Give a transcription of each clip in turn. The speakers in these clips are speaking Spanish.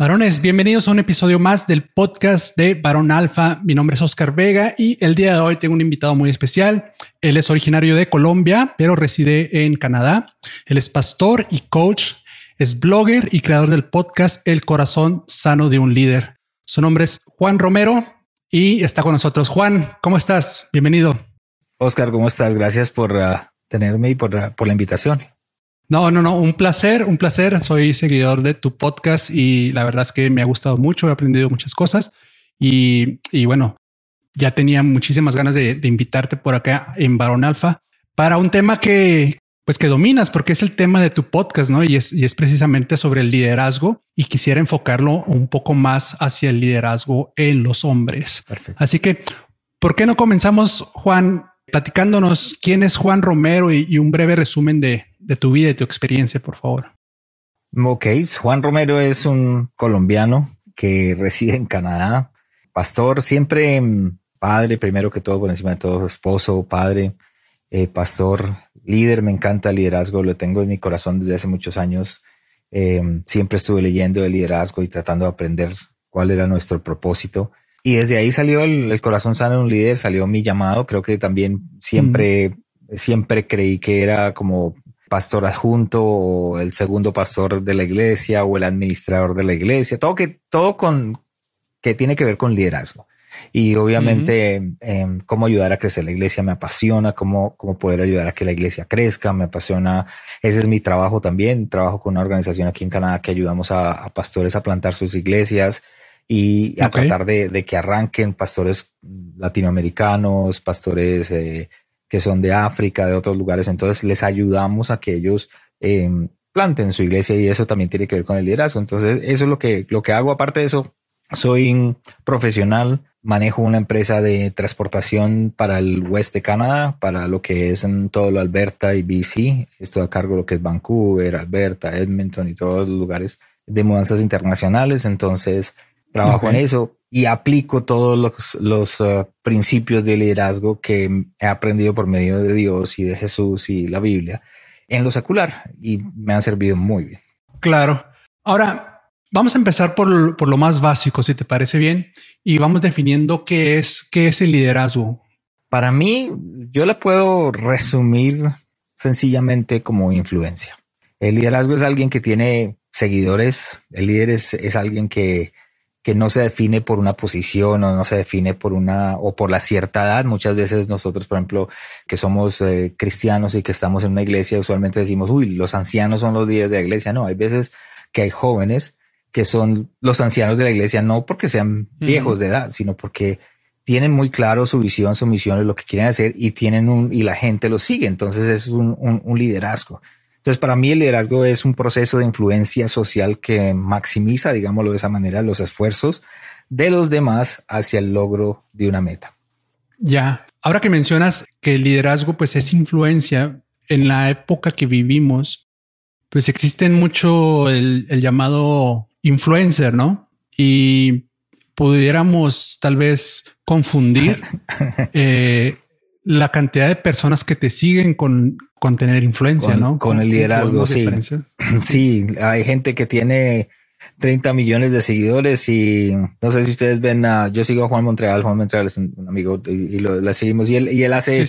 Varones, bienvenidos a un episodio más del podcast de Varón Alfa. Mi nombre es Oscar Vega y el día de hoy tengo un invitado muy especial. Él es originario de Colombia, pero reside en Canadá. Él es pastor y coach, es blogger y creador del podcast El corazón sano de un líder. Su nombre es Juan Romero y está con nosotros. Juan, ¿cómo estás? Bienvenido. Oscar, ¿cómo estás? Gracias por uh, tenerme y por, por la invitación. No, no, no, un placer, un placer. Soy seguidor de tu podcast y la verdad es que me ha gustado mucho, he aprendido muchas cosas y, bueno, ya tenía muchísimas ganas de, invitarte por acá en Barón Alfa para un tema que, pues que dominas, porque es el tema de tu podcast, ¿no? Y es, y es precisamente sobre el liderazgo y quisiera enfocarlo un poco más hacia el liderazgo en los hombres. Perfecto. Así que, ¿por qué no comenzamos, Juan, platicándonos quién es Juan Romero y un breve resumen de, de tu vida y tu experiencia, por favor. Ok, Juan Romero es un colombiano que reside en Canadá, pastor, siempre mm, padre, primero que todo, por encima de todo, esposo, padre, eh, pastor, líder, me encanta el liderazgo, lo tengo en mi corazón desde hace muchos años. Eh, siempre estuve leyendo de liderazgo y tratando de aprender cuál era nuestro propósito. Y desde ahí salió el, corazón sano de un líder, salió mi llamado. Creo que también siempre, siempre creí que era como pastor adjunto o el segundo pastor de la iglesia o el administrador de la iglesia, todo que todo con que tiene que ver con liderazgo. Y obviamente em, cómo ayudar a crecer la iglesia me apasiona, cómo, cómo poder ayudar a que la iglesia crezca, me apasiona. Ese es mi trabajo también. Trabajo con una organización aquí en Canadá que ayudamos a, pastores a plantar sus iglesias y a tratar de, de, que arranquen pastores latinoamericanos, pastores eh, que son de África, de otros lugares. Entonces les ayudamos a que ellos em, planten su iglesia y eso también tiene que ver con el liderazgo. Entonces eso es lo que, lo que hago. Aparte de eso, soy profesional, manejo una empresa de transportación para el oeste de Canadá, para lo que es en todo lo Alberta y BC. Estoy a cargo de lo que es Vancouver, Alberta, Edmonton y todos los lugares de mudanzas internacionales. Entonces, trabajo en eso y aplico todos los, los uh, principios de liderazgo que he aprendido por medio de Dios y de Jesús y la Biblia en lo secular y me han servido muy bien. Claro. Ahora vamos a empezar por, por lo más básico, si te parece bien, y vamos definiendo qué es, qué es el liderazgo. Para mí, yo le puedo resumir sencillamente como influencia. El liderazgo es alguien que tiene seguidores. El líder es, es alguien que que no se define por una posición o no se define por una o por la cierta edad. Muchas veces nosotros, por ejemplo, que somos eh, cristianos y que estamos en una iglesia, usualmente decimos, uy, los ancianos son los líderes de la iglesia. No, hay veces que hay jóvenes que son los ancianos de la iglesia, no porque sean viejos de edad, sino porque tienen muy claro su visión, su misión, lo que quieren hacer y tienen un, y la gente lo sigue. Entonces es un, un liderazgo. Entonces, para mí el liderazgo es un proceso de influencia social que maximiza, digámoslo de esa manera, los esfuerzos de los demás hacia el logro de una meta. Ya, ahora que mencionas que el liderazgo pues es influencia en la época que vivimos, pues existen mucho el, llamado influencer, ¿no? Y pudiéramos tal vez confundir eh, la cantidad de personas que te siguen con, con tener influencia, ¿no? Con, el liderazgo, sí. Sí, hay gente que tiene 30 millones de seguidores y no sé si ustedes ven a, yo sigo a Juan Montreal, Juan Montreal es un amigo y, lo la seguimos y él, y él hace,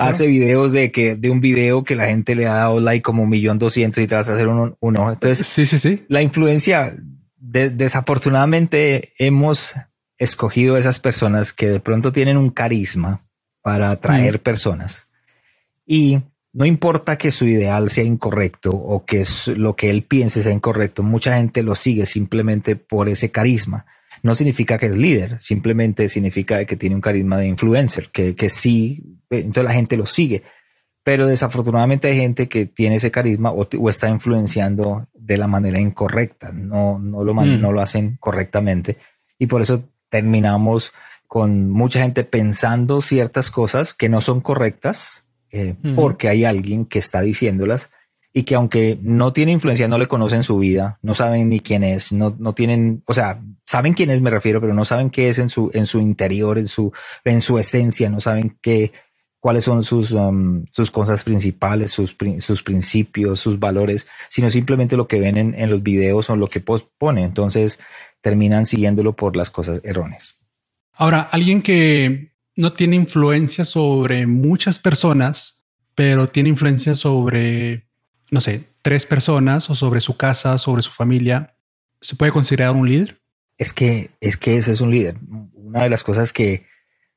hace videos de que, de un video que la gente le ha dado like como un millón doscientos y te vas a hacer uno, uno. Entonces, sí, sí, sí. La influencia, desafortunadamente hemos escogido esas personas que de pronto tienen un carisma para atraer personas. Y no importa que su ideal sea incorrecto o que lo que él piense sea incorrecto, mucha gente lo sigue simplemente por ese carisma. No significa que es líder, simplemente significa que tiene un carisma de influencer, que, que sí, entonces la gente lo sigue. Pero desafortunadamente hay gente que tiene ese carisma o, está influenciando de la manera incorrecta, no, no, lo, mm. no lo hacen correctamente y por eso terminamos con mucha gente pensando ciertas cosas que no son correctas eh, porque hay alguien que está diciéndolas y que aunque no tiene influencia, no le conocen su vida, no saben ni quién es, no, no tienen, o sea, saben quién es, me refiero, pero no saben qué es en su, en su interior, en su, en su esencia, no saben qué, cuáles son sus, um, sus cosas principales, sus, sus principios, sus valores, sino simplemente lo que ven en, en los videos o lo que pone. Entonces terminan siguiéndolo por las cosas erróneas. Ahora, alguien que no tiene influencia sobre muchas personas, pero tiene influencia sobre no sé, tres personas o sobre su casa, sobre su familia, ¿se puede considerar un líder? Es que, es que ese es un líder. Una de las cosas que,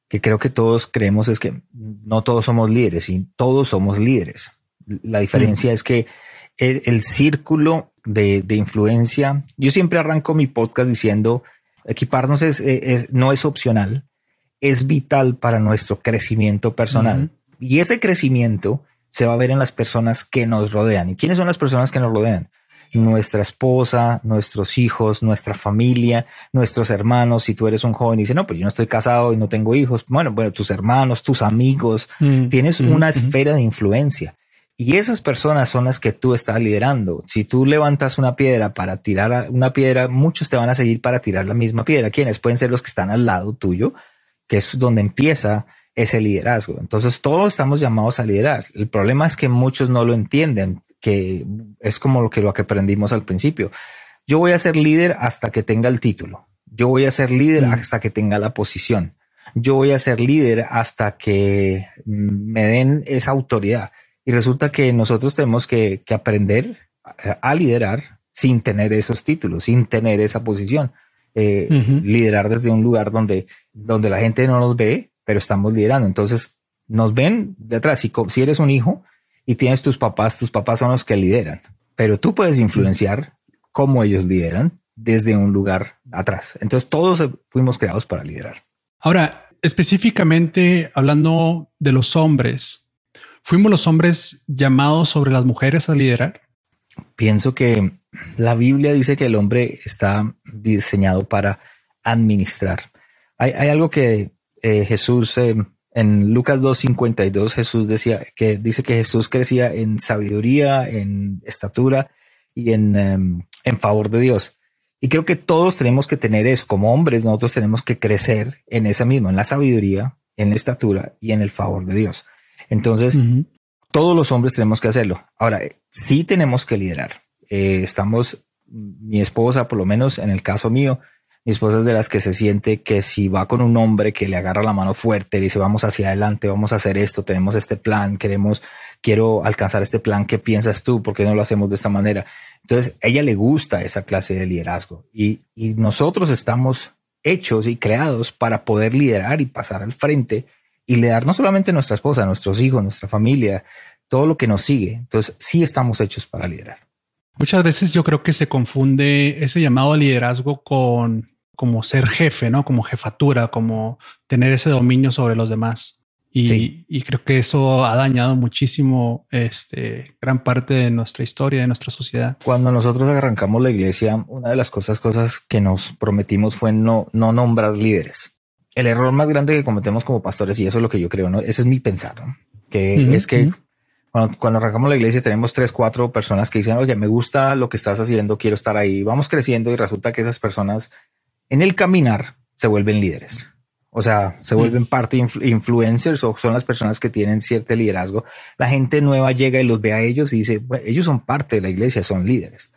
que creo que todos creemos es que no todos somos líderes y todos somos líderes. La diferencia es que el, círculo de, de, influencia, yo siempre arranco mi podcast diciendo, equiparnos es, es, no es opcional, es vital para nuestro crecimiento personal. Y ese crecimiento se va a ver en las personas que nos rodean. ¿Y quiénes son las personas que nos rodean? Nuestra esposa, nuestros hijos, nuestra familia, nuestros hermanos. Si tú eres un joven y dices, no, pues yo no estoy casado y no tengo hijos. Bueno, bueno, tus hermanos, tus amigos, mm, tienes mm, una esfera de influencia. Y esas personas son las que tú estás liderando. Si tú levantas una piedra para tirar una piedra, muchos te van a seguir para tirar la misma piedra. ¿Quiénes? Pueden ser los que están al lado tuyo, que es donde empieza ese liderazgo. Entonces todos estamos llamados a liderar. El problema es que muchos no lo entienden, que es como lo que lo que aprendimos al principio. Yo voy a ser líder hasta que tenga el título. Yo voy a ser líder mm. hasta que tenga la posición. Yo voy a ser líder hasta que me den esa autoridad. Y resulta que nosotros tenemos que, aprender a, liderar sin tener esos títulos, sin tener esa posición. Eh, liderar desde un lugar donde, donde la gente no nos ve, pero estamos liderando. Entonces nos ven detrás. Si, si eres un hijo y tienes tus papás, tus papás son los que lideran, pero tú puedes influenciar cómo ellos lideran desde un lugar atrás. Entonces todos fuimos creados para liderar. Ahora, específicamente hablando de los hombres, ¿fuimos los hombres llamados sobre las mujeres a liderar? Pienso que la Biblia dice que el hombre está diseñado para administrar. Hay, hay algo que eh, Jesús, eh, en Lucas 2.52, Jesús decía que dice que Jesús crecía en sabiduría, en estatura y en, em, en favor de Dios. Y creo que todos tenemos que tener eso. Como hombres, nosotros tenemos que crecer en esa misma, en la sabiduría, en la estatura y en el favor de Dios. Entonces, todos los hombres tenemos que hacerlo. Ahora, sí tenemos que liderar. Eh, estamos, mi esposa, por lo menos en el caso mío, mi esposa es de las que se siente que si va con un hombre que le agarra la mano fuerte, dice vamos hacia adelante, vamos a hacer esto, tenemos este plan, queremos, quiero alcanzar este plan, ¿qué piensas tú? ¿Por qué no lo hacemos de esta manera? Entonces, a ella le gusta esa clase de liderazgo y, nosotros estamos hechos y creados para poder liderar y pasar al frente y liderar no solamente a nuestra esposa, a nuestros hijos, nuestra familia, todo lo que nos sigue. Entonces, sí estamos hechos para liderar. Muchas veces yo creo que se confunde ese llamado liderazgo con como ser jefe, ¿no? Como jefatura, como tener ese dominio sobre los demás. Y, creo que eso ha dañado muchísimo este, gran parte de nuestra historia, de nuestra sociedad. Cuando nosotros arrancamos la iglesia, una de las cosas, cosas que nos prometimos fue no, no nombrar líderes. El error más grande que cometemos como pastores, y eso es lo que yo creo, ¿no? Ese es mi pensar, ¿no? Que es que cuando, cuando, arrancamos la iglesia tenemos tres, cuatro personas que dicen, oye, me gusta lo que estás haciendo, quiero estar ahí. Vamos creciendo y resulta que esas personas en el caminar se vuelven líderes. O sea, se mm. vuelven parte influencers o son las personas que tienen cierto liderazgo. La gente nueva llega y los ve a ellos y dice, ellos son parte de la iglesia, son líderes.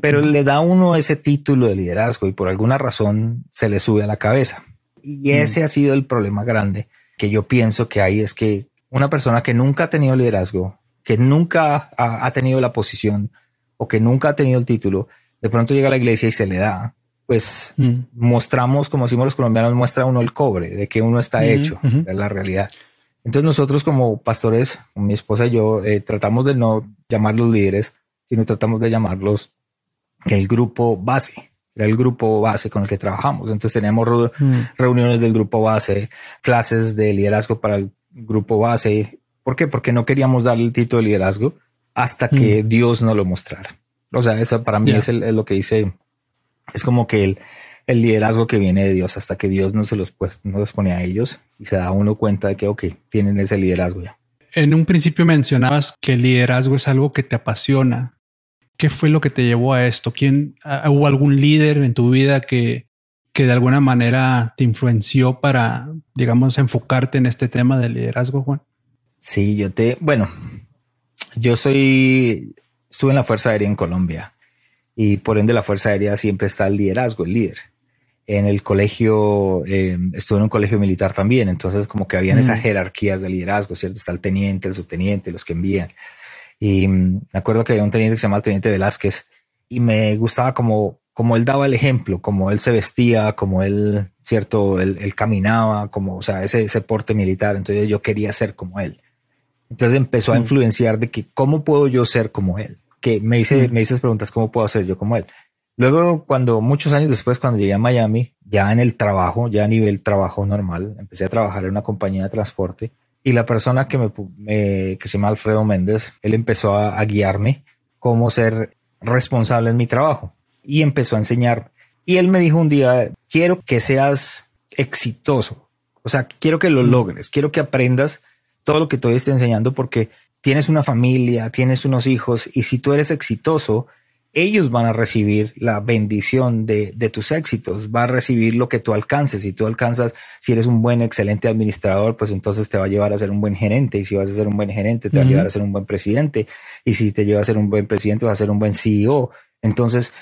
Pero le da uno ese título de liderazgo y por alguna razón se le sube a la cabeza. Y mm. ese ha sido el problema grande que yo pienso que hay es que una persona que nunca ha tenido liderazgo, que nunca ha tenido la posición o que nunca ha tenido el título, de pronto llega a la iglesia y se le da pues mm. mostramos, como decimos los colombianos, muestra uno el cobre de que uno está hecho, es la realidad. Entonces nosotros como pastores, mi esposa y yo, eh, tratamos de no llamarlos líderes, sino tratamos de llamarlos el grupo base, era el grupo base con el que trabajamos. Entonces teníamos mm. reuniones del grupo base, clases de liderazgo para el grupo base. ¿Por qué? Porque no queríamos darle el título de liderazgo hasta que mm. Dios nos lo mostrara. O sea, eso para mí es, es, lo que dice es como que el, el liderazgo que viene de Dios hasta que Dios no se los, pues, no los pone a ellos y se da uno cuenta de que, ok, tienen ese liderazgo ya. En un principio mencionabas que el liderazgo es algo que te apasiona. ¿Qué fue lo que te llevó a esto? ¿Quién hubo algún líder en tu vida que, que de alguna manera te influenció para, digamos, enfocarte en este tema del liderazgo, Juan? Sí, yo te, bueno, yo soy, estuve en la Fuerza Aérea en Colombia y por ende la Fuerza Aérea siempre está el liderazgo, el líder. En el colegio, eh, estuve en un colegio militar también, entonces como que habían esas mm. jerarquías de liderazgo, ¿cierto? Está el teniente, el subteniente, los que envían. Y mm, me acuerdo que había un teniente que se llamaba el Teniente Velázquez y me gustaba como, como él daba el ejemplo, como él se vestía, como él, cierto, él, caminaba, como, o sea, ese, ese porte militar. Entonces yo quería ser como él. Entonces empezó a mm. influenciar de que cómo puedo yo ser como él que me hice, mm. me hice preguntas, ¿cómo puedo ser yo como él? Luego, cuando muchos años después, cuando llegué a Miami, ya en el trabajo, ya a nivel trabajo normal, empecé a trabajar en una compañía de transporte y la persona que me, que se llama Alfredo Méndez, él empezó a, a, guiarme cómo ser responsable en mi trabajo y empezó a enseñar. Y él me dijo un día, quiero que seas exitoso. O sea, quiero que lo logres, quiero que aprendas todo lo que te estoy enseñando porque tienes una familia, tienes unos hijos y si tú eres exitoso, ellos van a recibir la bendición de, tus éxitos, va a recibir lo que tú alcances. Si tú alcanzas, si eres un buen, excelente administrador, pues entonces te va a llevar a ser un buen gerente. Y si vas a ser un buen gerente, te va a llevar a ser un buen presidente. Y si te lleva a ser un buen presidente, vas a ser un buen CEO. Entonces,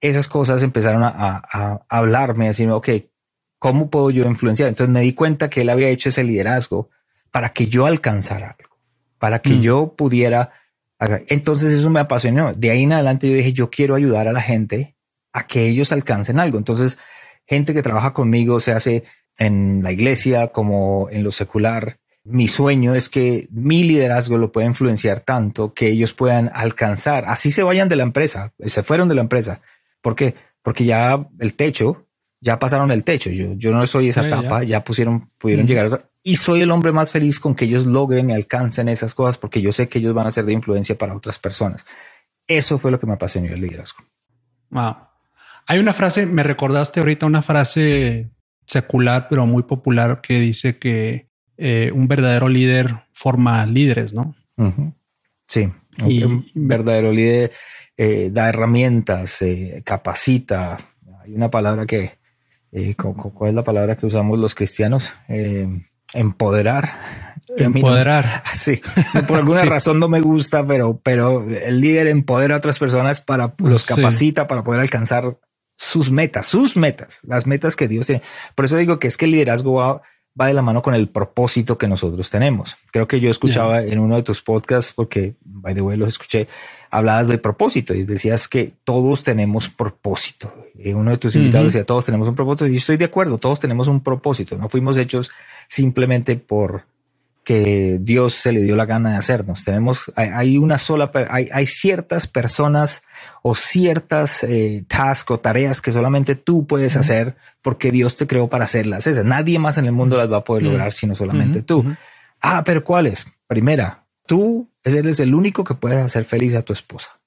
esas cosas empezaron a, a hablarme, a decirme, ok, ¿cómo puedo yo influenciar? Entonces me di cuenta que él había hecho ese liderazgo para que yo alcanzara para que mm. yo pudiera. Entonces eso me apasionó. De ahí en adelante yo dije, yo quiero ayudar a la gente a que ellos alcancen algo. Entonces, gente que trabaja conmigo, se hace en la iglesia como en lo secular. Mi sueño es que mi liderazgo lo pueda influenciar tanto que ellos puedan alcanzar, así se vayan de la empresa, se fueron de la empresa. ¿Por qué? Porque ya el techo, ya pasaron el techo. Yo, yo no soy esa etapa, ya. pusieron, pudieron llegar y soy el hombre más feliz con que ellos logren y alcancen esas cosas porque yo sé que ellos van a ser de influencia para otras personas. Eso fue lo que me apasionó el liderazgo. Wow. Hay una frase, me recordaste ahorita una frase secular, pero muy popular, que dice que eh, un verdadero líder forma líderes, ¿no? Sí, un verdadero líder eh, da herramientas, eh, capacita. Hay una palabra que, ¿cuál es la palabra que usamos los cristianos? empoderar. Empoderar. sí, por alguna razón no me gusta, pero, pero el líder empodera a otras personas para los capacita para poder alcanzar sus metas, sus metas, las metas que Dios tiene. Por eso digo que es que el liderazgo va, va de la mano con el propósito que nosotros tenemos. Creo que yo escuchaba en uno de tus podcasts, porque by the way los escuché, hablabas de propósito y decías que todos tenemos propósito. Y uno de tus invitados decía, todos tenemos un propósito. Y estoy de acuerdo, todos tenemos un propósito. No fuimos hechos simplemente por que Dios se le dio la gana de hacernos. Tenemos, hay, una sola, hay, hay, ciertas personas o ciertas eh, tasks o tareas que solamente tú puedes hacer porque Dios te creó para hacerlas. Esas. Nadie más en el mundo las va a poder lograr sino solamente tú. Ah, pero ¿cuáles? Primera, tú eres el único que puedes hacer feliz a tu esposa.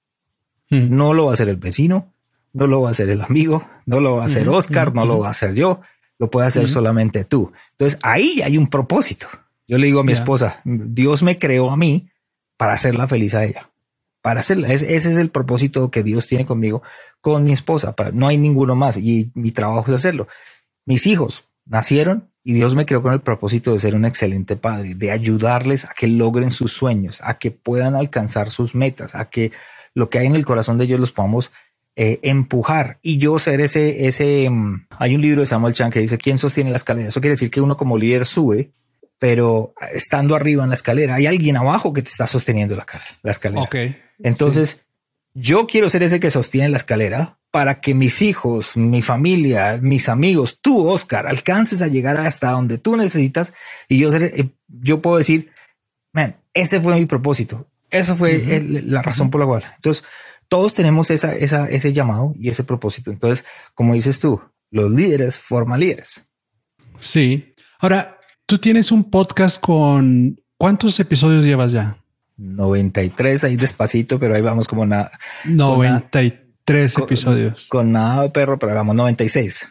No lo va a hacer el vecino, no lo va a hacer el amigo, no lo va a hacer Oscar, no lo va a hacer yo, lo puede hacer solamente tú. Entonces ahí hay un propósito. Yo le digo a mi esposa, Dios me creó a mí para hacerla feliz a ella. Para hacerla. ese es el propósito que Dios tiene conmigo, con mi esposa. no hay ninguno más y mi trabajo es hacerlo. Mis hijos nacieron y Dios me creó con el propósito de ser un excelente padre, de ayudarles a que logren sus sueños, a que puedan alcanzar sus metas, a que lo que hay en el corazón de ellos los podamos eh, empujar y yo ser ese, ese, mm, hay un libro de Samuel Chan que dice, ¿quién sostiene la escalera? Eso quiere decir que uno como líder sube, pero estando arriba en la escalera, hay alguien abajo que te está sosteniendo la, la escalera. Entonces, yo quiero ser ese que sostiene la escalera para que mis hijos, mi familia, mis amigos, tú, Oscar, alcances a llegar hasta donde tú necesitas y yo, eh, yo puedo decir, man, ese fue mi propósito. Eso fue la razón por la cual. Entonces, todos tenemos esa, esa, ese llamado y ese propósito. Entonces, como dices tú, los líderes forman líderes. Sí. Ahora, tú tienes un podcast con cuántos episodios llevas ya? 93 ahí despacito, pero ahí vamos como nada. 93 episodios. Con, nada de perro, pero vamos 96.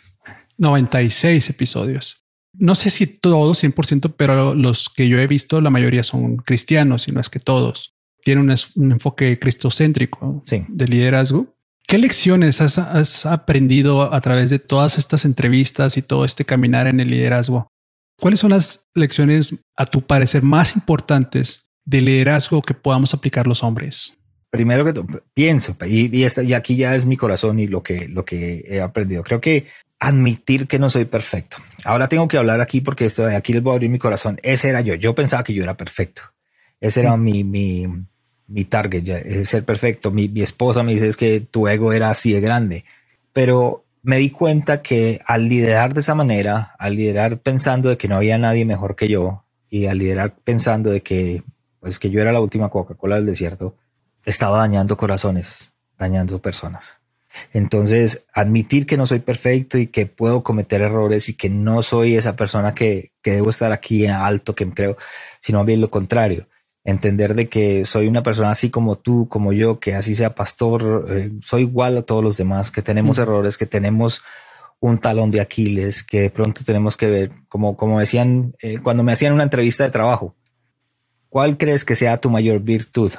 96 episodios. No sé si todos 100%, pero los que yo he visto, la mayoría son cristianos y no es que todos. Tienen un, enfoque cristocéntrico de liderazgo. ¿Qué lecciones has, aprendido a través de todas estas entrevistas y todo este caminar en el liderazgo? ¿Cuáles son las lecciones, a tu parecer, más importantes de liderazgo que podamos aplicar los hombres? Primero que todo, pienso, y, y, aquí ya es mi corazón y lo que, lo que he aprendido. Creo que admitir que no soy perfecto. Ahora tengo que hablar aquí porque esto, aquí les voy a abrir mi corazón. Ese era yo. Yo pensaba que yo era perfecto. Ese era mi, mi, mi target, ya, ser perfecto. Mi, mi, esposa me dice es que tu ego era así de grande, pero me di cuenta que al liderar de esa manera, al liderar pensando de que no había nadie mejor que yo y al liderar pensando de que pues que yo era la última Coca-Cola del desierto, estaba dañando corazones, dañando personas. Entonces, admitir que no soy perfecto y que puedo cometer errores y que no soy esa persona que, que debo estar aquí alto, que creo, sino bien lo contrario entender de que soy una persona así como tú, como yo, que así sea pastor, eh, soy igual a todos los demás, que tenemos errores, que tenemos un talón de Aquiles, que de pronto tenemos que ver, como, como decían, eh, cuando me hacían una entrevista de trabajo, ¿cuál crees que sea tu mayor virtud?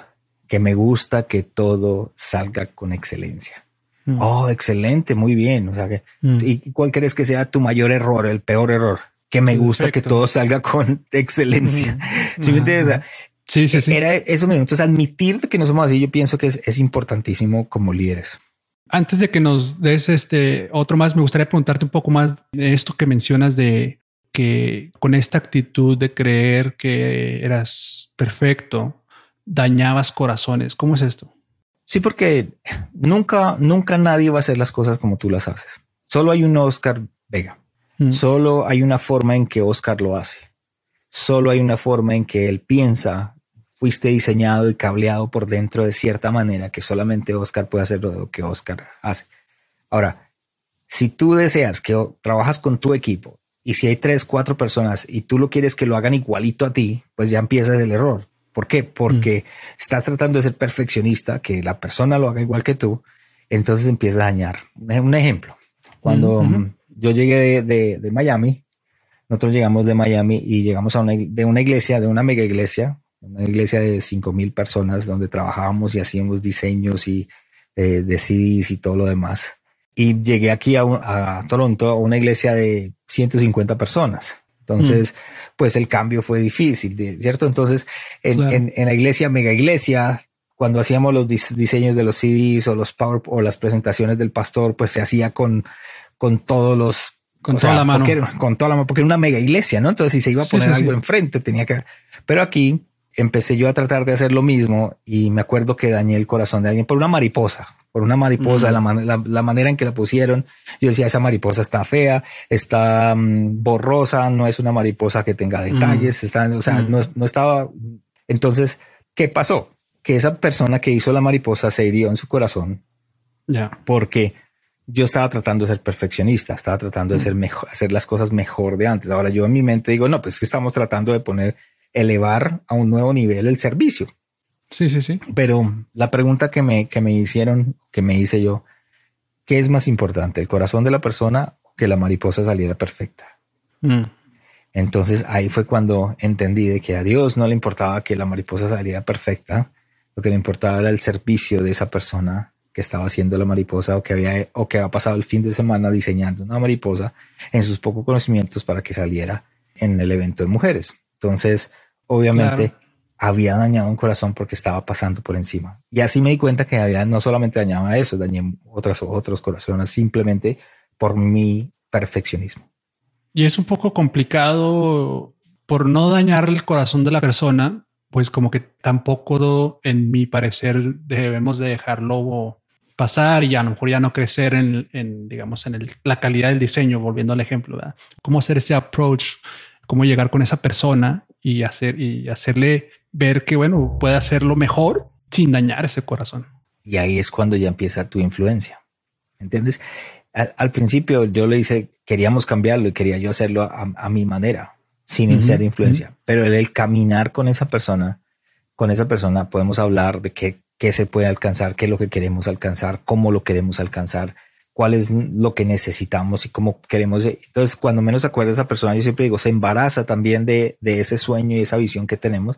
Que me gusta que todo salga con excelencia. Mm. Oh, excelente, muy bien. O sea, que, mm. ¿y cuál crees que sea tu mayor error, el peor error? Que me gusta que todo salga con excelencia. Mm. ¿Sí me entiendes? Sí, sí, sí. Era eso mismo. Entonces, admitir que no somos así, yo pienso que es, importantísimo como líderes. Antes de que nos des este otro más, me gustaría preguntarte un poco más de esto que mencionas de que con esta actitud de creer que eras perfecto, dañabas corazones. ¿Cómo es esto? Sí, porque nunca, nunca nadie va a hacer las cosas como tú las haces. Solo hay un Oscar Vega. Mm. Solo hay una forma en que Oscar lo hace. Solo hay una forma en que él piensa fuiste diseñado y cableado por dentro de cierta manera que solamente Oscar puede hacer lo que Oscar hace. Ahora, si tú deseas que trabajas con tu equipo y si hay tres, cuatro personas y tú lo quieres que lo hagan igualito a ti, pues ya empiezas el error. ¿Por qué? Porque mm. estás tratando de ser perfeccionista, que la persona lo haga igual que tú, entonces empiezas a dañar. Un ejemplo, cuando yo llegué de, Miami, nosotros llegamos de Miami y llegamos a una, de una iglesia, de una mega iglesia, una iglesia de 5 mil personas donde trabajábamos y hacíamos diseños y eh, de CDs y todo lo demás. Y llegué aquí a, Toronto a una iglesia de 150 personas. Entonces, mm. pues el cambio fue difícil, ¿cierto? Entonces, en, en, la iglesia, mega iglesia, cuando hacíamos los diseños de los CDs o los power o las presentaciones del pastor, pues se hacía con, con todos los con toda la mano. con toda la mano, porque era una mega iglesia, ¿no? Entonces, si se iba a poner algo enfrente, tenía que. Pero aquí empecé yo a tratar de hacer lo mismo y me acuerdo que dañé el corazón de alguien por una mariposa, por una mariposa, la, manera en que la pusieron. Yo decía, esa mariposa está fea, está mm, borrosa, no es una mariposa que tenga detalles, está, o sea, no, no, estaba. Entonces, ¿qué pasó? Que esa persona que hizo la mariposa se hirió en su corazón. Ya. Porque yo estaba tratando de ser perfeccionista, estaba tratando de ser mejor, hacer las cosas mejor de antes. Ahora yo en mi mente digo, no, pues es que estamos tratando de poner elevar a un nuevo nivel el servicio. Sí, sí, sí. Pero la pregunta que me, que me hicieron, que me hice yo, ¿qué es más importante, el corazón de la persona o que la mariposa saliera perfecta? Mm. Entonces ahí fue cuando entendí de que a Dios no le importaba que la mariposa saliera perfecta, lo que le importaba era el servicio de esa persona que estaba haciendo la mariposa o que había o que había pasado el fin de semana diseñando una mariposa en sus pocos conocimientos para que saliera en el evento de mujeres. Entonces, obviamente, había dañado un corazón porque estaba pasando por encima. Y así me di cuenta que había no solamente dañaba eso, dañé otros, otros corazones simplemente por mi perfeccionismo. Y es un poco complicado por no dañar el corazón de la persona, pues como que tampoco, en mi parecer, debemos de dejarlo pasar y a lo mejor ya no crecer en, digamos, en la calidad del diseño, volviendo al ejemplo, ¿verdad? Cómo hacer ese approach cómo llegar con esa persona y hacer y hacerle ver que bueno puede hacerlo mejor sin dañar ese corazón. Y ahí es cuando ya empieza tu influencia. ¿Entiendes? Al, principio yo le hice, queríamos cambiarlo y quería yo hacerlo a, mi manera, sin ser influencia. Pero el, caminar con esa persona, con esa persona podemos hablar de qué, qué se puede alcanzar, qué es lo que queremos alcanzar, cómo lo queremos alcanzar, cuál es lo que necesitamos y cómo queremos. Entonces, cuando menos acuerda esa persona, yo siempre digo, se embaraza también de, de ese sueño y esa visión que tenemos.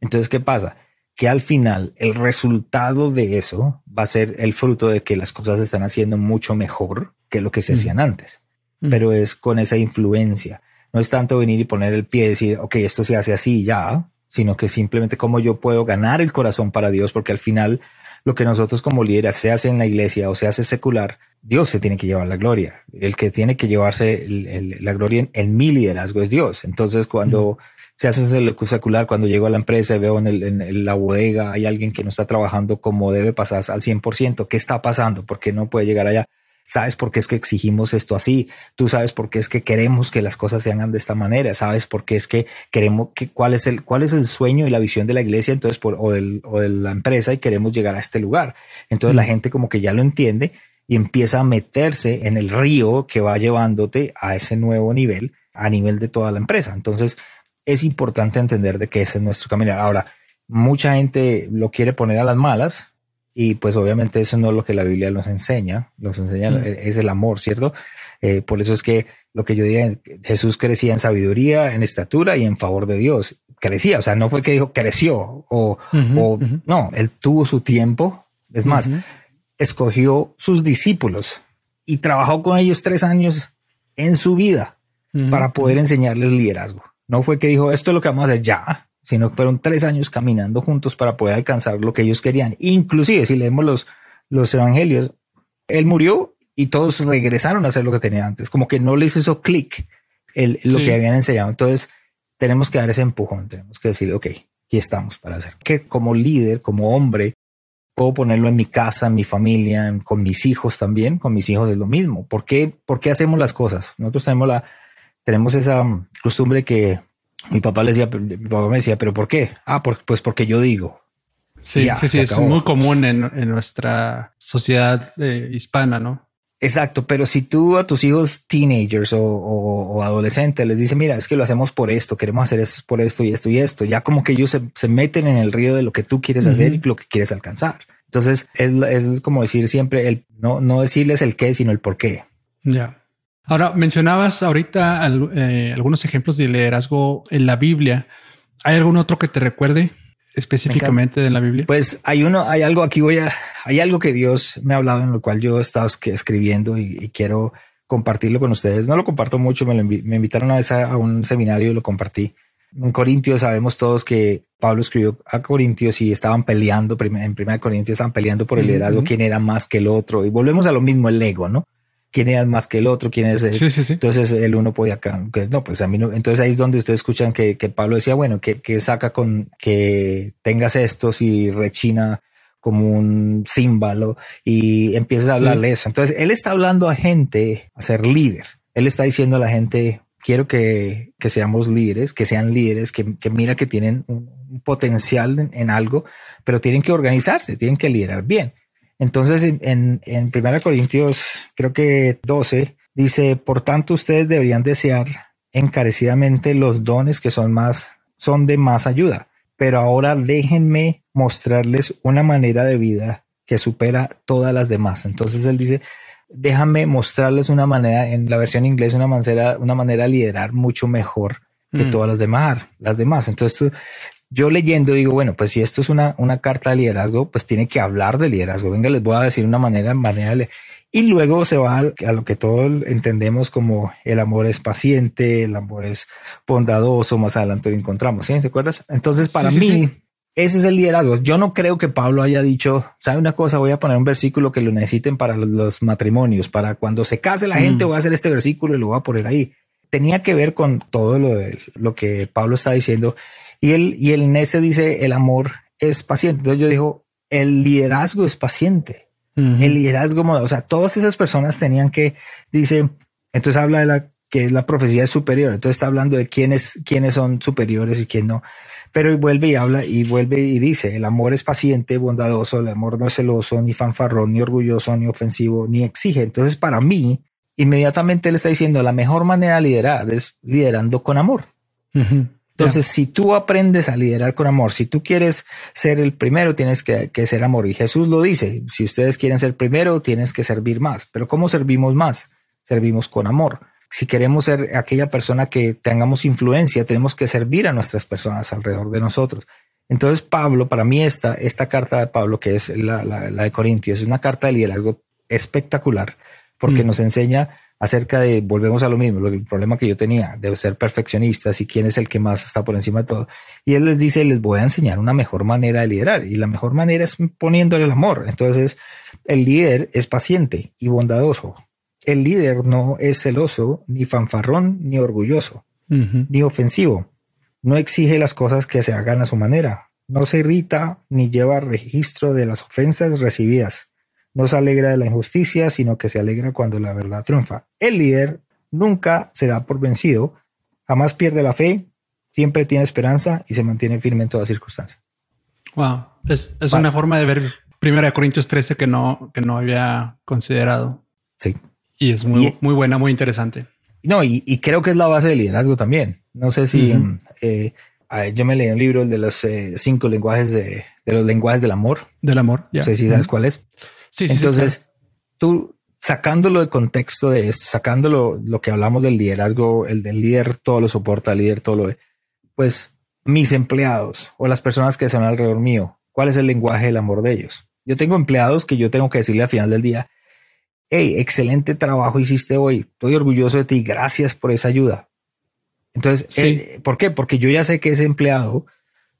Entonces, ¿qué pasa? Que al final el resultado de eso va a ser el fruto de que las cosas se están haciendo mucho mejor que lo que se hacían antes. Pero es con esa influencia. No es tanto venir y poner el pie y decir, ok, esto se hace así ya, sino que simplemente cómo yo puedo ganar el corazón para Dios, porque al final lo que nosotros como líderes se hace en la iglesia o se hace secular, Dios se tiene que llevar la gloria. El que tiene que llevarse la gloria en, mi liderazgo es Dios. Entonces, cuando se hace el secular, cuando llego a la empresa y veo en, en, la bodega hay alguien que no está trabajando como debe pasar al 100%, ¿qué está pasando? ¿Por qué no puede llegar allá? sabes por qué es que exigimos esto así, tú sabes por qué es que queremos que las cosas se hagan de esta manera, sabes por qué es que queremos que cuál es el cuál es el sueño y la visión de la iglesia entonces por o, del, o de la empresa y queremos llegar a este lugar. Entonces la gente como que ya lo entiende y empieza a meterse en el río que va llevándote a ese nuevo nivel, a nivel de toda la empresa. Entonces es importante entender de que ese es nuestro camino. Ahora, mucha gente lo quiere poner a las malas, y pues obviamente eso no es lo que la Biblia nos enseña, nos enseña mm. es el amor, ¿cierto? Eh, por eso es que lo que yo diga, Jesús crecía en sabiduría, en estatura y en favor de Dios. Crecía, o sea, no fue que dijo creció o, o no, él tuvo su tiempo. Es más, escogió sus discípulos y trabajó con ellos tres años en su vida para poder enseñarles liderazgo. No fue que dijo, esto es lo que vamos a hacer ya sino que fueron tres años caminando juntos para poder alcanzar lo que ellos querían. Inclusive, si leemos los, los evangelios, él murió y todos regresaron a hacer lo que tenían antes, como que no les hizo clic lo que habían enseñado. Entonces, tenemos que dar ese empujón, tenemos que decir, ok, aquí estamos para hacer. Que como líder, como hombre, puedo ponerlo en mi casa, en mi familia, con mis hijos también, con mis hijos es lo mismo. ¿Por qué, ¿Por qué hacemos las cosas? Nosotros tenemos la, tenemos esa costumbre que mi papá le decía, mi papá me decía, pero ¿por qué? Ah, pues porque yo digo. Sí, sí, sí, es muy común en, nuestra sociedad eh, hispana, ¿no? Exacto, pero si tú a tus hijos teenagers o, adolescentes les dices, mira, es que lo hacemos por esto, queremos hacer esto por esto y esto y esto, ya como que ellos se, meten en el río de lo que tú quieres hacer y lo que quieres alcanzar. Entonces es, es como decir siempre el no, no decirles el qué, sino el por qué. Ya. Ahora, mencionabas ahorita eh, algunos ejemplos de liderazgo en la Biblia. ¿Hay algún otro que te recuerde específicamente de la Biblia? Pues hay uno, hay algo aquí voy a, hay algo que Dios me ha hablado en lo cual yo he estado escribiendo y, quiero compartirlo con ustedes. No lo comparto mucho, me, me invitaron a vez a, un seminario y lo compartí. En Corintios sabemos todos que Pablo escribió a Corintios y estaban peleando, en Primera Corintios estaban peleando por el liderazgo, quién era más que el otro. Y volvemos a lo mismo, el ego, ¿no? Quién era más que el otro, quién es. El, Entonces el uno podía, que, no, pues a mí no. Entonces ahí es donde ustedes escuchan que, que Pablo decía, bueno, que, que saca con que tengas estos y rechina como un símbolo y empiezas a hablarle eso. Entonces él está hablando a gente a ser líder. Él está diciendo a la gente, quiero que, que seamos líderes, que sean líderes, que, que mira que tienen un potencial en, en, algo, pero tienen que organizarse, tienen que liderar bien. Entonces, en, en 1 Corintios, creo que 12, dice, por tanto, ustedes deberían desear encarecidamente los dones que son más, son de más ayuda. Pero ahora déjenme mostrarles una manera de vida que supera todas las demás. Entonces él dice, déjame mostrarles una manera, en la versión inglés, una manera, una manera de liderar mucho mejor que mm. todas las demás, las demás. Entonces tú, yo leyendo digo, bueno, pues si esto es una, una carta de liderazgo, pues tiene que hablar de liderazgo. Venga, les voy a decir una manera, manera de y luego se va a lo que todos entendemos como el amor es paciente, el amor es bondadoso, más adelante lo encontramos, ¿sí? ¿Te acuerdas? Entonces, para mí, ese es el liderazgo. Yo no creo que Pablo haya dicho, ¿sabe una cosa? Voy a poner un versículo que lo necesiten para los matrimonios, para cuando se case la gente, mm. voy a hacer este versículo y lo voy a poner ahí. Tenía que ver con todo lo, de, lo que Pablo está diciendo y el, y el Nese dice, el amor es paciente. Entonces yo digo, el liderazgo es paciente. El liderazgo, o sea, todas esas personas tenían que, dice, entonces habla de la que la profecía es superior. Entonces está hablando de quiénes, quiénes son superiores y quién no. Pero vuelve y habla y vuelve y dice, el amor es paciente, bondadoso, el amor no es celoso, ni fanfarrón, ni orgulloso, ni ofensivo, ni exige. Entonces para mí, inmediatamente le está diciendo, la mejor manera de liderar es liderando con amor. Entonces, si tú aprendes a liderar con amor, si tú quieres ser el primero, tienes que, que, ser amor. Y Jesús lo dice, si ustedes quieren ser primero, tienes que servir más. Pero ¿cómo servimos más? Servimos con amor. Si queremos ser aquella persona que tengamos influencia, tenemos que servir a nuestras personas alrededor de nosotros. Entonces, Pablo, para mí esta, esta carta de Pablo, que es la, la, la de Corintios, es una carta de liderazgo espectacular porque mm. nos enseña acerca de, volvemos a lo mismo, el problema que yo tenía de ser perfeccionistas y quién es el que más está por encima de todo. Y él les dice, les voy a enseñar una mejor manera de liderar y la mejor manera es poniéndole el amor. Entonces, el líder es paciente y bondadoso. El líder no es celoso, ni fanfarrón, ni orgulloso, ni ofensivo. No exige las cosas que se hagan a su manera. No se irrita ni lleva registro de las ofensas recibidas no se alegra de la injusticia, sino que se alegra cuando la verdad triunfa. El líder nunca se da por vencido, jamás pierde la fe, siempre tiene esperanza y se mantiene firme en toda circunstancia. Wow, es, una forma de ver Primera Corintios 13 que no, que no había considerado. Sí. Y es muy, muy buena, muy interesante. No, y, creo que es la base del liderazgo también. No sé si eh, yo me leí un libro, el de los eh, cinco lenguajes de, los lenguajes del amor. Del amor. No sé si sabes cuál es. Entonces, tú sacándolo de contexto de esto, sacándolo lo que hablamos del liderazgo, el del líder todo lo soporta, el líder todo lo ve, pues mis empleados o las personas que son alrededor mío, ¿cuál es el lenguaje del amor de ellos? Yo tengo empleados que yo tengo que decirle al final del día, hey, excelente trabajo hiciste hoy, estoy orgulloso de ti, gracias por esa ayuda. Entonces, eh, ¿por qué? Porque yo ya sé que ese empleado,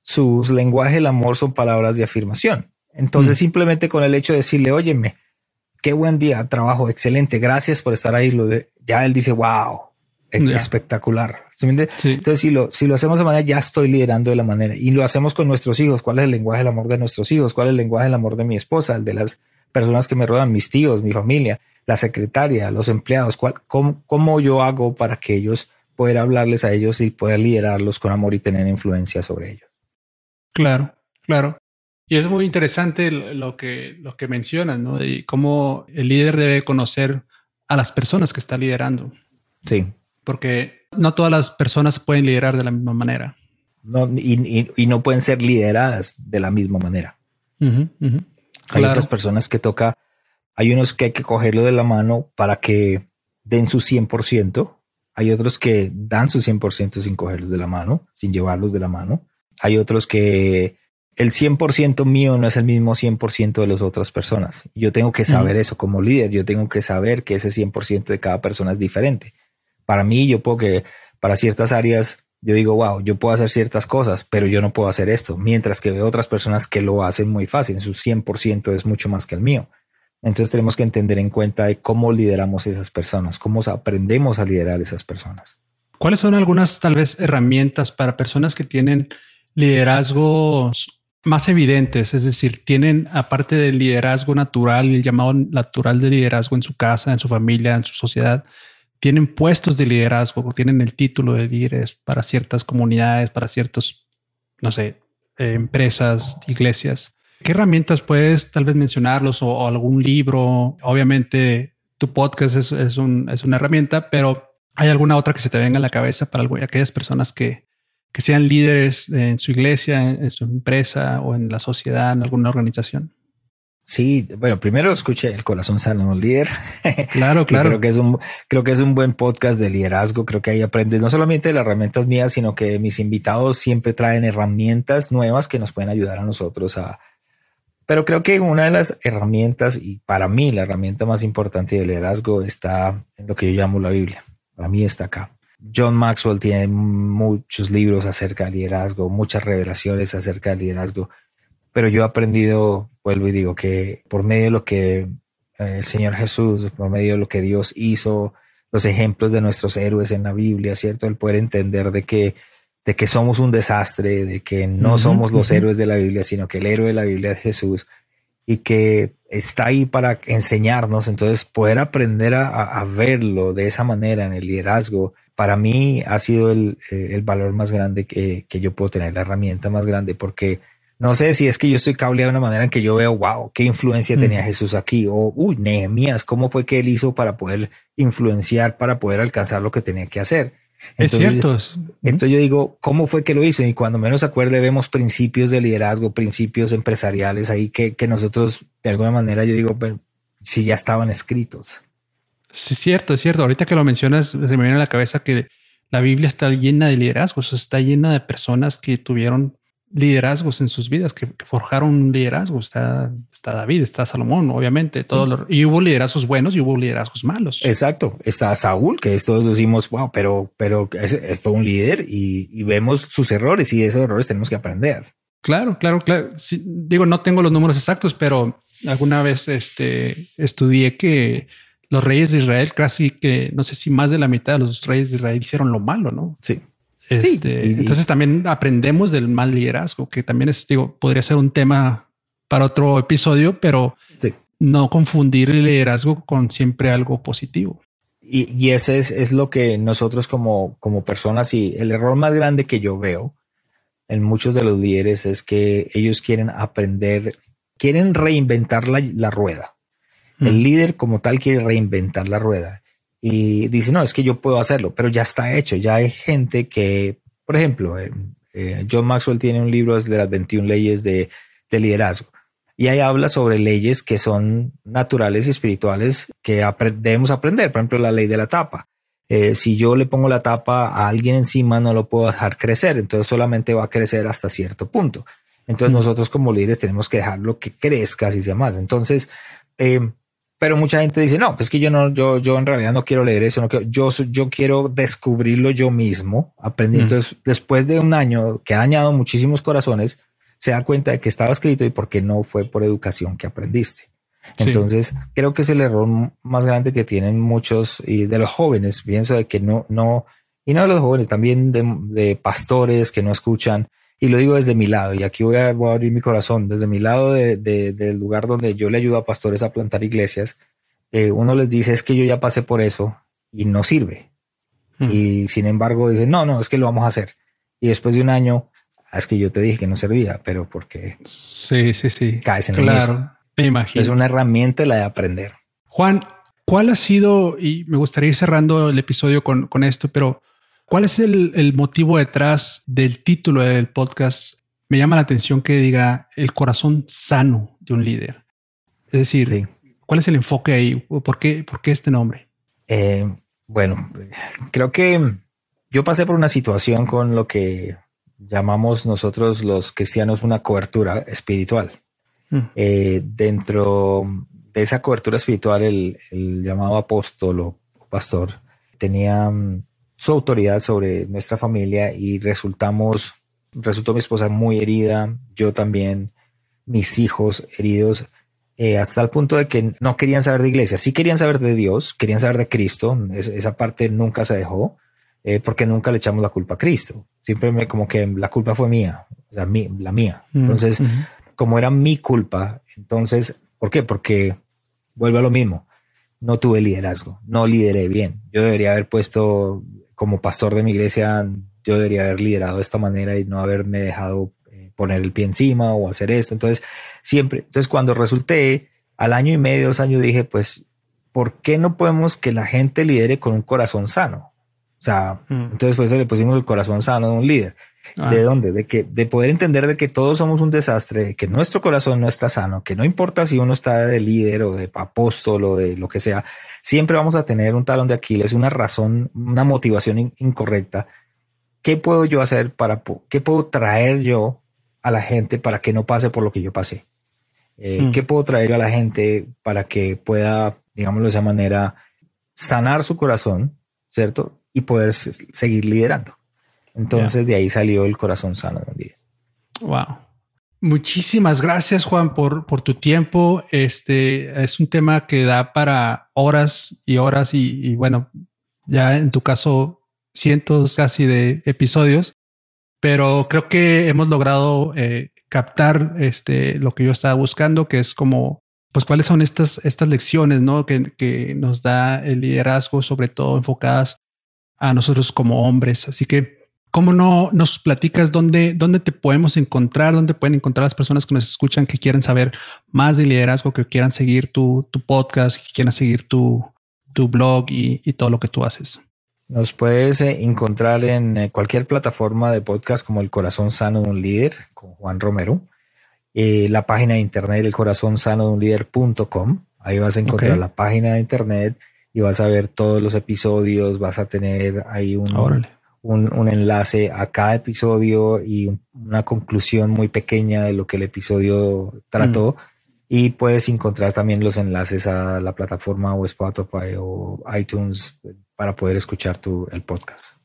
sus lenguajes del amor son palabras de afirmación. Entonces, mm. simplemente con el hecho de decirle, óyeme, qué buen día, trabajo, excelente, gracias por estar ahí, lo de, ya él dice, wow, espectacular. Entonces, si lo, si lo hacemos de manera, ya estoy liderando de la manera y lo hacemos con nuestros hijos. ¿Cuál es el lenguaje del amor de nuestros hijos? ¿Cuál es el lenguaje del amor de mi esposa? El de las personas que me rodean, mis tíos, mi familia, la secretaria, los empleados. ¿Cuál, cómo, cómo yo hago para que ellos poder hablarles a ellos y poder liderarlos con amor y tener influencia sobre ellos? Claro, claro. Y es muy interesante lo que, lo que mencionas, ¿no? Y cómo el líder debe conocer a las personas que está liderando. Sí. Porque no todas las personas pueden liderar de la misma manera. No, y, no pueden ser lideradas de la misma manera. Hay otras personas que toca, hay unos que hay que cogerlo de la mano para que den su 100%. Hay otros que dan su 100% sin cogerlos de la mano, sin llevarlos de la mano. Hay otros que el 100% mío no es el mismo 100% de las otras personas. Yo tengo que saber eso como líder. Yo tengo que saber que ese 100% de cada persona es diferente. Para mí, yo puedo que para ciertas áreas, yo digo, wow, yo puedo hacer ciertas cosas, pero yo no puedo hacer esto. Mientras que veo otras personas que lo hacen muy fácil. Su 100% es mucho más que el mío. Entonces tenemos que entender en cuenta de cómo lideramos esas personas, cómo aprendemos a liderar esas personas. ¿Cuáles son algunas tal vez herramientas para personas que tienen liderazgos más evidentes, es decir, tienen aparte del liderazgo natural, el llamado natural de liderazgo en su casa, en su familia, en su sociedad, tienen puestos de liderazgo, tienen el título de líderes para ciertas comunidades, para ciertos, no sé, eh, empresas, iglesias. ¿Qué herramientas puedes tal vez mencionarlos o, algún libro? Obviamente tu podcast es, es, un, es una herramienta, pero ¿hay alguna otra que se te venga a la cabeza para aquellas personas que, que sean líderes en su iglesia, en su empresa o en la sociedad, en alguna organización? Sí, bueno, primero escuche El Corazón Sano Líder. Claro, claro. creo que es un, creo que es un buen podcast de liderazgo. Creo que ahí aprendes no solamente de las herramientas mías, sino que mis invitados siempre traen herramientas nuevas que nos pueden ayudar a nosotros a. Pero creo que una de las herramientas, y para mí la herramienta más importante de liderazgo está en lo que yo llamo la Biblia. Para mí está acá. John Maxwell tiene muchos libros acerca del liderazgo, muchas revelaciones acerca del liderazgo, pero yo he aprendido, vuelvo y digo, que por medio de lo que eh, el Señor Jesús, por medio de lo que Dios hizo, los ejemplos de nuestros héroes en la Biblia, ¿cierto? El poder entender de que, de que somos un desastre, de que no somos los héroes de la Biblia, sino que el héroe de la Biblia es Jesús y que está ahí para enseñarnos. Entonces, poder aprender a verlo de esa manera en el liderazgo, para mí ha sido el, eh, valor más grande que, yo puedo tener, la herramienta más grande, porque no sé si es que yo estoy cableado de una manera en que yo veo, wow, qué influencia mm. tenía Jesús aquí, o, uy, Nehemías, cómo fue que él hizo para poder influenciar, para poder alcanzar lo que tenía que hacer. es cierto. Entonces yo digo, ¿cómo fue que lo hizo? Y cuando menos acuerde, vemos principios de liderazgo, principios empresariales ahí que, que nosotros, de alguna manera, yo digo, pero si ya estaban escritos. Sí, es cierto, es cierto. Ahorita que lo mencionas, se me viene a la cabeza que la Biblia está llena de liderazgos, está llena de personas que tuvieron liderazgos en sus vidas, que, forjaron un liderazgo. Está, está David, está Salomón, obviamente, todo y hubo liderazgos buenos y hubo liderazgos malos. Exacto. Está Saúl, que todos decimos, wow, pero, pero él fue un líder y, vemos sus errores y de esos errores tenemos que aprender. Claro, claro, claro. digo, no tengo los números exactos, pero alguna vez este, estudié que los reyes de Israel, casi que no sé si más de la mitad de los reyes de Israel hicieron lo malo, ¿no? Sí. Este, entonces también aprendemos del mal liderazgo, que también es, digo, podría ser un tema para otro episodio, pero no confundir el liderazgo con siempre algo positivo. Y, y ese es, es, lo que nosotros como, como personas y el error más grande que yo veo en muchos de los líderes es que ellos quieren aprender, quieren reinventar la, la rueda. El líder como tal quiere reinventar la rueda y dice, no, es que yo puedo hacerlo, pero ya está hecho. Ya hay gente que, por ejemplo, eh, eh, John Maxwell tiene un libro de las 21 leyes de, liderazgo. Y ahí habla sobre leyes que son naturales y espirituales que debemos aprender. Por ejemplo, la ley de la tapa. Eh, si yo le pongo la tapa a alguien encima, no lo puedo dejar crecer. Entonces solamente va a crecer hasta cierto punto. Entonces mm. nosotros como líderes tenemos que dejarlo que crezca, así sea más. Entonces, pero mucha gente dice, no, pues que yo no, yo, yo en realidad no quiero leer eso, no quiero, yo, yo quiero descubrirlo yo mismo, aprendí. Mm. Entonces, después de un año que ha dañado muchísimos corazones, se da cuenta de que estaba escrito y porque no fue por educación que aprendiste. Entonces, creo que es el error más grande que tienen muchos y de los jóvenes. Pienso de que no, no, y no de los jóvenes, también de, de pastores que no escuchan y lo digo desde mi lado, y aquí voy a, abrir mi corazón, desde mi lado de, del lugar donde yo le ayudo a pastores a plantar iglesias, eh, uno les dice es que yo ya pasé por eso y no sirve. Hmm. Y sin embargo dicen, no, no, es que lo vamos a hacer. Y después de un año, ah, es que yo te dije que no servía, pero porque sí, sí, sí. caes en claro, Me imagino. Es una herramienta la de aprender. Juan, ¿cuál ha sido, y me gustaría ir cerrando el episodio con, con esto, pero ¿Cuál es el, motivo detrás del título del podcast? Me llama la atención que diga el corazón sano de un líder. Es decir, ¿cuál es el enfoque ahí? ¿Por qué, por qué este nombre? Eh, bueno, creo que yo pasé por una situación con lo que llamamos nosotros los cristianos una cobertura espiritual. Mm. Eh, dentro de esa cobertura espiritual, el, el llamado apóstol o pastor tenía mm, su autoridad sobre nuestra familia y resultamos, resultó mi esposa muy herida, yo también, mis hijos heridos, eh, hasta el punto de que no querían saber de iglesia, sí querían saber de Dios, querían saber de Cristo, esa parte nunca se dejó, eh, porque nunca le echamos la culpa a Cristo, siempre me, como que la culpa fue mía, o sea, la mía. Mm, entonces, como era mi culpa, entonces, ¿por qué? Porque vuelve a lo mismo, no tuve liderazgo, no lideré bien, yo debería haber puesto como pastor de mi iglesia, yo debería haber liderado de esta manera y no haberme dejado eh, poner el pie encima o hacer esto. Entonces, siempre, entonces cuando resulté al año y medio, dos años, dije, pues, ¿por qué no podemos que la gente lidere con un corazón sano? O sea, mm. entonces pues le pusimos el corazón sano de un líder. Ah. ¿De dónde? De que de poder entender de que todos somos un desastre, de que nuestro corazón no está sano, que no importa si uno está de líder o de apóstol o de lo que sea, siempre vamos a tener un talón de Aquiles, una razón, una motivación incorrecta. ¿Qué puedo yo hacer para, qué puedo traer yo a la gente para que no pase por lo que yo pasé? Eh, mm. ¿Qué puedo traer a la gente para que pueda, digámoslo de esa manera, sanar su corazón, ¿cierto? Y poder seguir liderando. Entonces de ahí salió el corazón sano de un líder. Wow. Muchísimas gracias, Juan, por, por tu tiempo. Este es un tema que da para horas y horas y, bueno, ya en tu caso, cientos casi de episodios, pero creo que hemos logrado eh, captar este, lo que yo estaba buscando, que es como, pues, cuáles son estas, estas lecciones, ¿no? Que, que nos da el liderazgo, sobre todo enfocadas a nosotros como hombres. Así que ¿Cómo no nos platicas dónde, dónde te podemos encontrar, dónde pueden encontrar las personas que nos escuchan, que quieren saber más de liderazgo, que quieran seguir tu, podcast, que quieran seguir tu, tu blog y, todo lo que tú haces? Nos puedes eh, encontrar en eh, cualquier plataforma de podcast como El Corazón Sano de un Líder con Juan Romero. Eh, la página de internet el corazón sano de un líder.com. Ahí vas a encontrar la página de internet y vas a ver todos los episodios, vas a tener ahí un, un, enlace a cada episodio y una conclusión muy pequeña de lo que el episodio trató. Mm. Y puedes encontrar también los enlaces a la plataforma o Spotify o iTunes para poder escuchar tu, el podcast.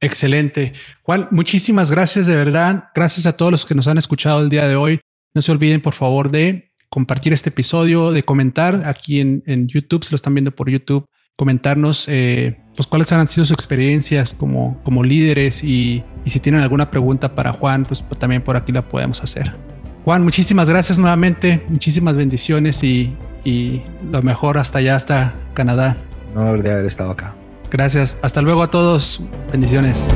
Excelente. Juan, muchísimas gracias de verdad. Gracias a todos los que nos han escuchado el día de hoy. No se olviden, por favor, de compartir este episodio, de comentar aquí en, en YouTube, si lo están viendo por YouTube, comentarnos eh, pues cuáles han sido sus experiencias como, como líderes y, y, si tienen alguna pregunta para Juan, pues también por aquí la podemos hacer. Juan, muchísimas gracias nuevamente, muchísimas bendiciones y, y lo mejor hasta allá, hasta Canadá. No de haber estado acá. Gracias. Hasta luego a todos. Bendiciones.